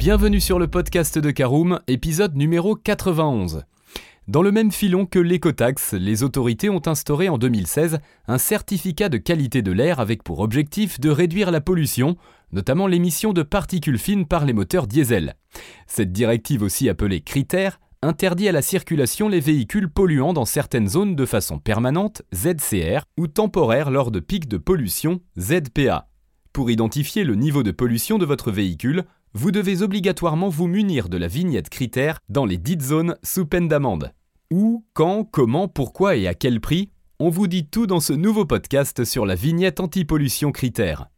Bienvenue sur le podcast de Caroom, épisode numéro 91. Dans le même filon que l'écotaxe, les autorités ont instauré en 2016 un certificat de qualité de l'air avec pour objectif de réduire la pollution, notamment l'émission de particules fines par les moteurs diesel. Cette directive aussi appelée critère interdit à la circulation les véhicules polluants dans certaines zones de façon permanente, ZCR, ou temporaire lors de pics de pollution, ZPA. Pour identifier le niveau de pollution de votre véhicule, vous devez obligatoirement vous munir de la vignette critère dans les dites zones sous peine d'amende. Où, quand, comment, pourquoi et à quel prix? On vous dit tout dans ce nouveau podcast sur la vignette anti-pollution critère.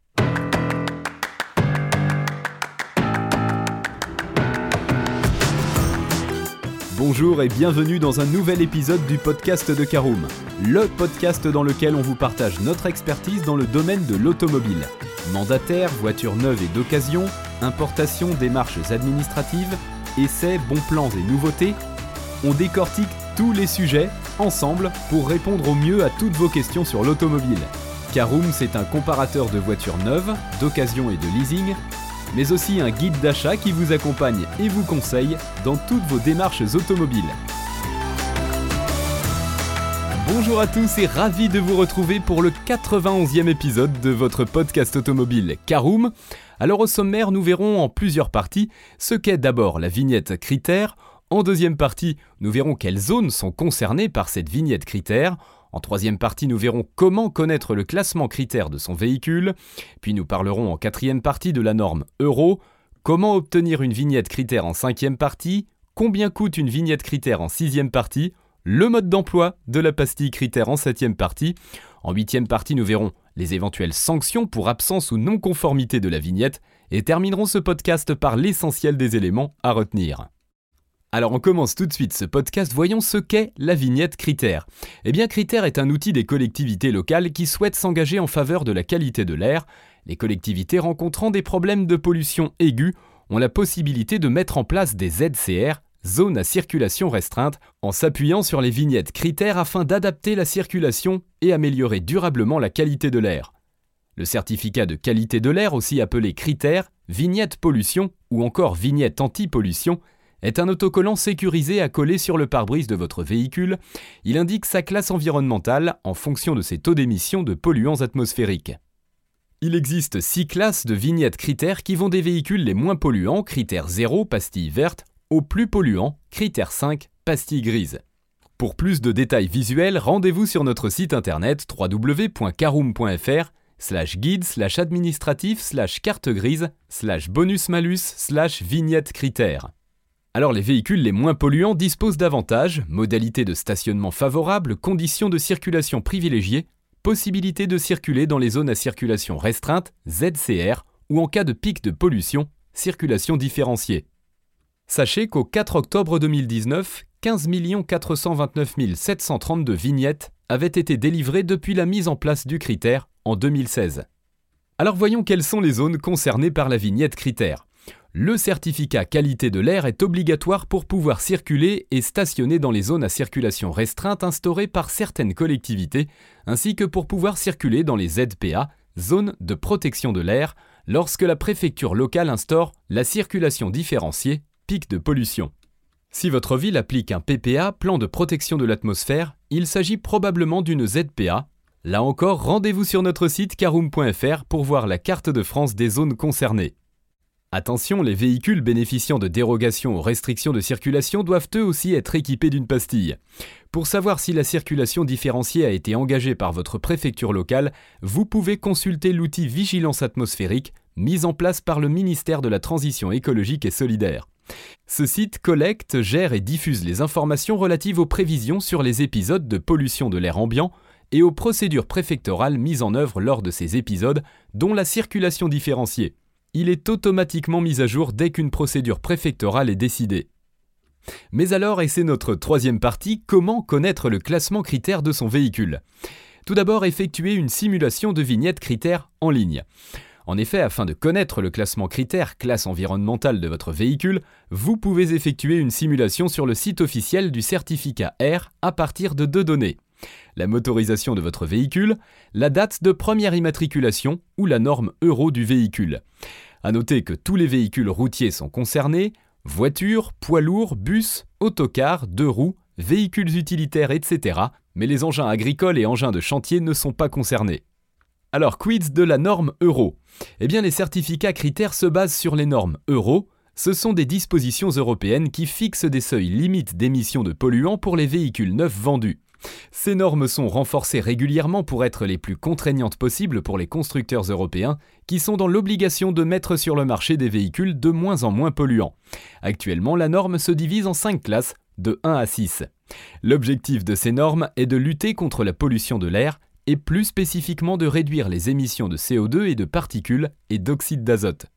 Bonjour et bienvenue dans un nouvel épisode du podcast de Caroom, le podcast dans lequel on vous partage notre expertise dans le domaine de l'automobile. Mandataire, voitures neuves et d'occasion, importation, démarches administratives, essais, bons plans et nouveautés, on décortique tous les sujets ensemble pour répondre au mieux à toutes vos questions sur l'automobile. Caroom, c'est un comparateur de voitures neuves, d'occasion et de leasing, mais aussi un guide d'achat qui vous accompagne et vous conseille dans toutes vos démarches automobiles. Bonjour à tous et ravi de vous retrouver pour le 91e épisode de votre podcast automobile Caroom. Alors au sommaire, nous verrons en plusieurs parties ce qu'est d'abord la vignette critère, en deuxième partie, nous verrons quelles zones sont concernées par cette vignette critère. En troisième partie, nous verrons comment connaître le classement critère de son véhicule. Puis nous parlerons en quatrième partie de la norme euro. Comment obtenir une vignette critère en cinquième partie? Combien coûte une vignette critère en sixième partie? Le mode d'emploi de la pastille critère en septième partie. En huitième partie, nous verrons les éventuelles sanctions pour absence ou non-conformité de la vignette. Et terminerons ce podcast par l'essentiel des éléments à retenir. Alors on commence tout de suite ce podcast, voyons ce qu'est la vignette Critère. Eh bien Critère est un outil des collectivités locales qui souhaitent s'engager en faveur de la qualité de l'air. Les collectivités rencontrant des problèmes de pollution aiguë ont la possibilité de mettre en place des ZCR, zones à circulation restreinte, en s'appuyant sur les vignettes Critères afin d'adapter la circulation et améliorer durablement la qualité de l'air. Le certificat de qualité de l'air, aussi appelé Critère, vignette pollution ou encore vignette anti-pollution, est un autocollant sécurisé à coller sur le pare-brise de votre véhicule. Il indique sa classe environnementale en fonction de ses taux d'émission de polluants atmosphériques. Il existe six classes de vignettes critères qui vont des véhicules les moins polluants, critère 0, pastille verte, aux plus polluants, critère 5, pastille grise. Pour plus de détails visuels, rendez-vous sur notre site internet www.caroom.fr slash guide slash administratif slash carte grise slash bonus malus slash vignette critères. Alors les véhicules les moins polluants disposent d'avantages, modalités de stationnement favorables, conditions de circulation privilégiées, possibilité de circuler dans les zones à circulation restreinte, ZCR, ou en cas de pic de pollution, circulation différenciée. Sachez qu'au 4 octobre 2019, 15 429 732 vignettes avaient été délivrées depuis la mise en place du critère en 2016. Alors voyons quelles sont les zones concernées par la vignette critère le certificat qualité de l'air est obligatoire pour pouvoir circuler et stationner dans les zones à circulation restreinte instaurées par certaines collectivités, ainsi que pour pouvoir circuler dans les ZPA, zones de protection de l'air, lorsque la préfecture locale instaure la circulation différenciée, pic de pollution. Si votre ville applique un PPA, plan de protection de l'atmosphère, il s'agit probablement d'une ZPA. Là encore, rendez-vous sur notre site caroom.fr pour voir la carte de France des zones concernées. Attention, les véhicules bénéficiant de dérogations aux restrictions de circulation doivent eux aussi être équipés d'une pastille. Pour savoir si la circulation différenciée a été engagée par votre préfecture locale, vous pouvez consulter l'outil Vigilance atmosphérique mis en place par le ministère de la Transition écologique et solidaire. Ce site collecte, gère et diffuse les informations relatives aux prévisions sur les épisodes de pollution de l'air ambiant et aux procédures préfectorales mises en œuvre lors de ces épisodes, dont la circulation différenciée il est automatiquement mis à jour dès qu'une procédure préfectorale est décidée. Mais alors, et c'est notre troisième partie, comment connaître le classement critère de son véhicule? Tout d'abord, effectuer une simulation de vignette critère en ligne. En effet, afin de connaître le classement critère classe environnementale de votre véhicule, vous pouvez effectuer une simulation sur le site officiel du certificat R à partir de deux données. La motorisation de votre véhicule, la date de première immatriculation ou la norme euro du véhicule. A noter que tous les véhicules routiers sont concernés, voitures, poids lourds, bus, autocars, deux roues, véhicules utilitaires, etc. Mais les engins agricoles et engins de chantier ne sont pas concernés. Alors, quid de la norme euro? Eh bien, les certificats critères se basent sur les normes euro. Ce sont des dispositions européennes qui fixent des seuils limites d'émissions de polluants pour les véhicules neufs vendus. Ces normes sont renforcées régulièrement pour être les plus contraignantes possibles pour les constructeurs européens, qui sont dans l'obligation de mettre sur le marché des véhicules de moins en moins polluants. Actuellement, la norme se divise en 5 classes, de 1 à 6. L'objectif de ces normes est de lutter contre la pollution de l'air et plus spécifiquement de réduire les émissions de CO2 et de particules et d'oxyde d'azote.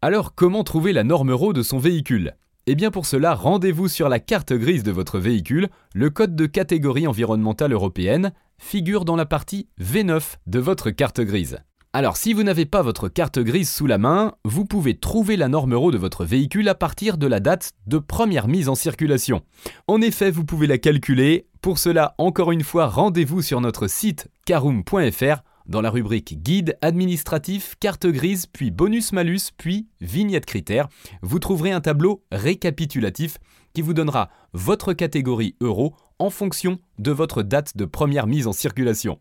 Alors comment trouver la norme euro de son véhicule? Eh bien pour cela, rendez-vous sur la carte grise de votre véhicule. Le code de catégorie environnementale européenne figure dans la partie V9 de votre carte grise. Alors si vous n'avez pas votre carte grise sous la main, vous pouvez trouver la norme euro de votre véhicule à partir de la date de première mise en circulation. En effet, vous pouvez la calculer. Pour cela, encore une fois, rendez-vous sur notre site caroom.fr dans la rubrique Guide administratif, carte grise, puis bonus-malus, puis vignette critères, vous trouverez un tableau récapitulatif qui vous donnera votre catégorie euro en fonction de votre date de première mise en circulation.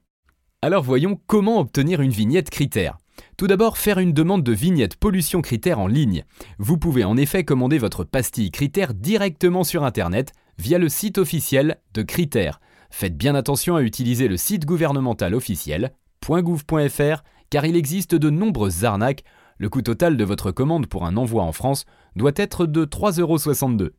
Alors voyons comment obtenir une vignette critère. Tout d'abord, faire une demande de vignette pollution critère en ligne. Vous pouvez en effet commander votre pastille critère directement sur Internet via le site officiel de Critères. Faites bien attention à utiliser le site gouvernemental officiel .gouv.fr car il existe de nombreuses arnaques. Le coût total de votre commande pour un envoi en France doit être de 3,62€.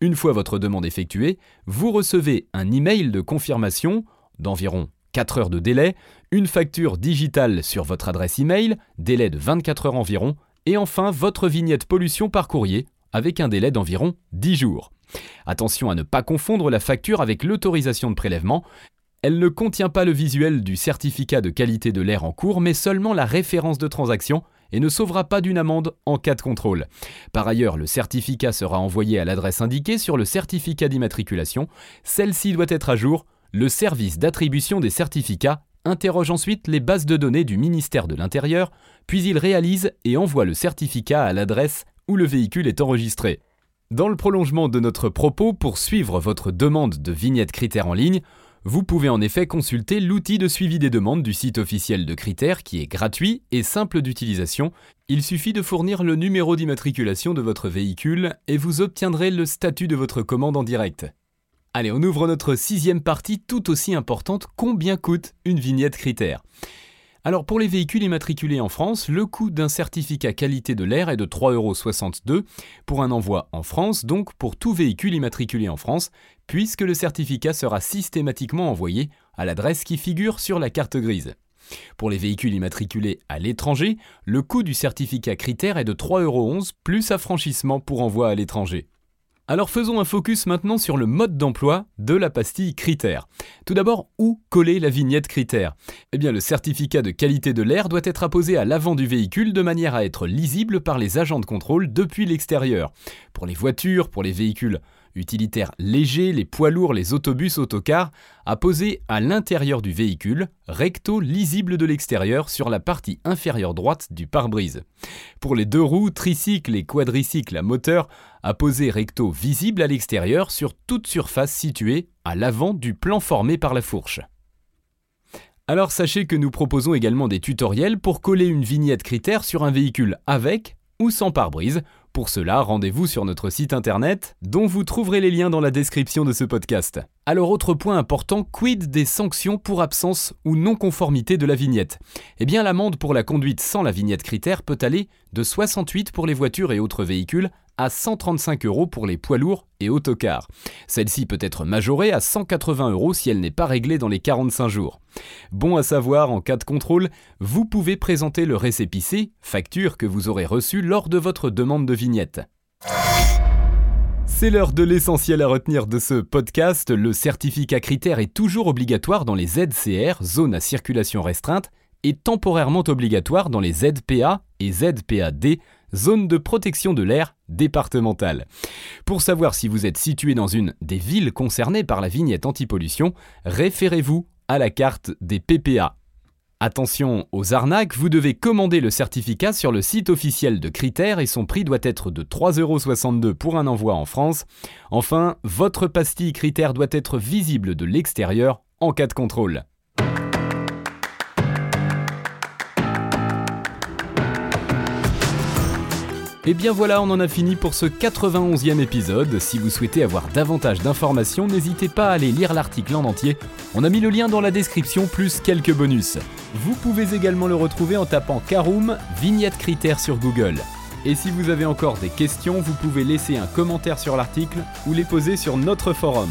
Une fois votre demande effectuée, vous recevez un email de confirmation d'environ 4 heures de délai, une facture digitale sur votre adresse email, délai de 24 heures environ, et enfin votre vignette pollution par courrier avec un délai d'environ 10 jours. Attention à ne pas confondre la facture avec l'autorisation de prélèvement, elle ne contient pas le visuel du certificat de qualité de l'air en cours, mais seulement la référence de transaction et ne sauvera pas d'une amende en cas de contrôle. Par ailleurs, le certificat sera envoyé à l'adresse indiquée sur le certificat d'immatriculation. Celle-ci doit être à jour. Le service d'attribution des certificats interroge ensuite les bases de données du ministère de l'Intérieur, puis il réalise et envoie le certificat à l'adresse où le véhicule est enregistré. Dans le prolongement de notre propos, pour suivre votre demande de vignette critères en ligne, vous pouvez en effet consulter l'outil de suivi des demandes du site officiel de critères qui est gratuit et simple d'utilisation. Il suffit de fournir le numéro d'immatriculation de votre véhicule et vous obtiendrez le statut de votre commande en direct. Allez, on ouvre notre sixième partie tout aussi importante, combien coûte une vignette critère? Alors pour les véhicules immatriculés en France, le coût d'un certificat qualité de l'air est de 3,62€ pour un envoi en France, donc pour tout véhicule immatriculé en France, puisque le certificat sera systématiquement envoyé à l'adresse qui figure sur la carte grise. Pour les véhicules immatriculés à l'étranger, le coût du certificat critère est de 3,11€ plus affranchissement pour envoi à l'étranger. Alors faisons un focus maintenant sur le mode d'emploi de la pastille critère. Tout d'abord, où coller la vignette critère Eh bien, le certificat de qualité de l'air doit être apposé à l'avant du véhicule de manière à être lisible par les agents de contrôle depuis l'extérieur. Pour les voitures, pour les véhicules utilitaires légers, les poids lourds, les autobus, autocars, à poser à l'intérieur du véhicule, recto lisible de l'extérieur sur la partie inférieure droite du pare-brise. Pour les deux roues, tricycles et quadricycles à moteur, à poser recto visible à l'extérieur sur toute surface située à l'avant du plan formé par la fourche. Alors sachez que nous proposons également des tutoriels pour coller une vignette critère sur un véhicule avec ou sans pare-brise pour cela, rendez-vous sur notre site internet, dont vous trouverez les liens dans la description de ce podcast. Alors autre point important, quid des sanctions pour absence ou non-conformité de la vignette? Eh bien l'amende pour la conduite sans la vignette critère peut aller de 68 pour les voitures et autres véhicules à 135 euros pour les poids lourds et autocars. Celle-ci peut être majorée à 180 euros si elle n'est pas réglée dans les 45 jours. Bon à savoir, en cas de contrôle, vous pouvez présenter le récépissé, facture que vous aurez reçue lors de votre demande de vignette. C'est l'heure de l'essentiel à retenir de ce podcast. Le certificat critère est toujours obligatoire dans les ZCR, zones à circulation restreinte, et temporairement obligatoire dans les ZPA et ZPAD, zone de protection de l'air départementale. Pour savoir si vous êtes situé dans une des villes concernées par la vignette anti-pollution, référez-vous à la carte des PPA. Attention aux arnaques, vous devez commander le certificat sur le site officiel de Critères et son prix doit être de 3,62€ pour un envoi en France. Enfin, votre pastille Critères doit être visible de l'extérieur en cas de contrôle. Et bien voilà, on en a fini pour ce 91e épisode. Si vous souhaitez avoir davantage d'informations, n'hésitez pas à aller lire l'article en entier. On a mis le lien dans la description plus quelques bonus. Vous pouvez également le retrouver en tapant Caroom vignette critères sur Google. Et si vous avez encore des questions, vous pouvez laisser un commentaire sur l'article ou les poser sur notre forum.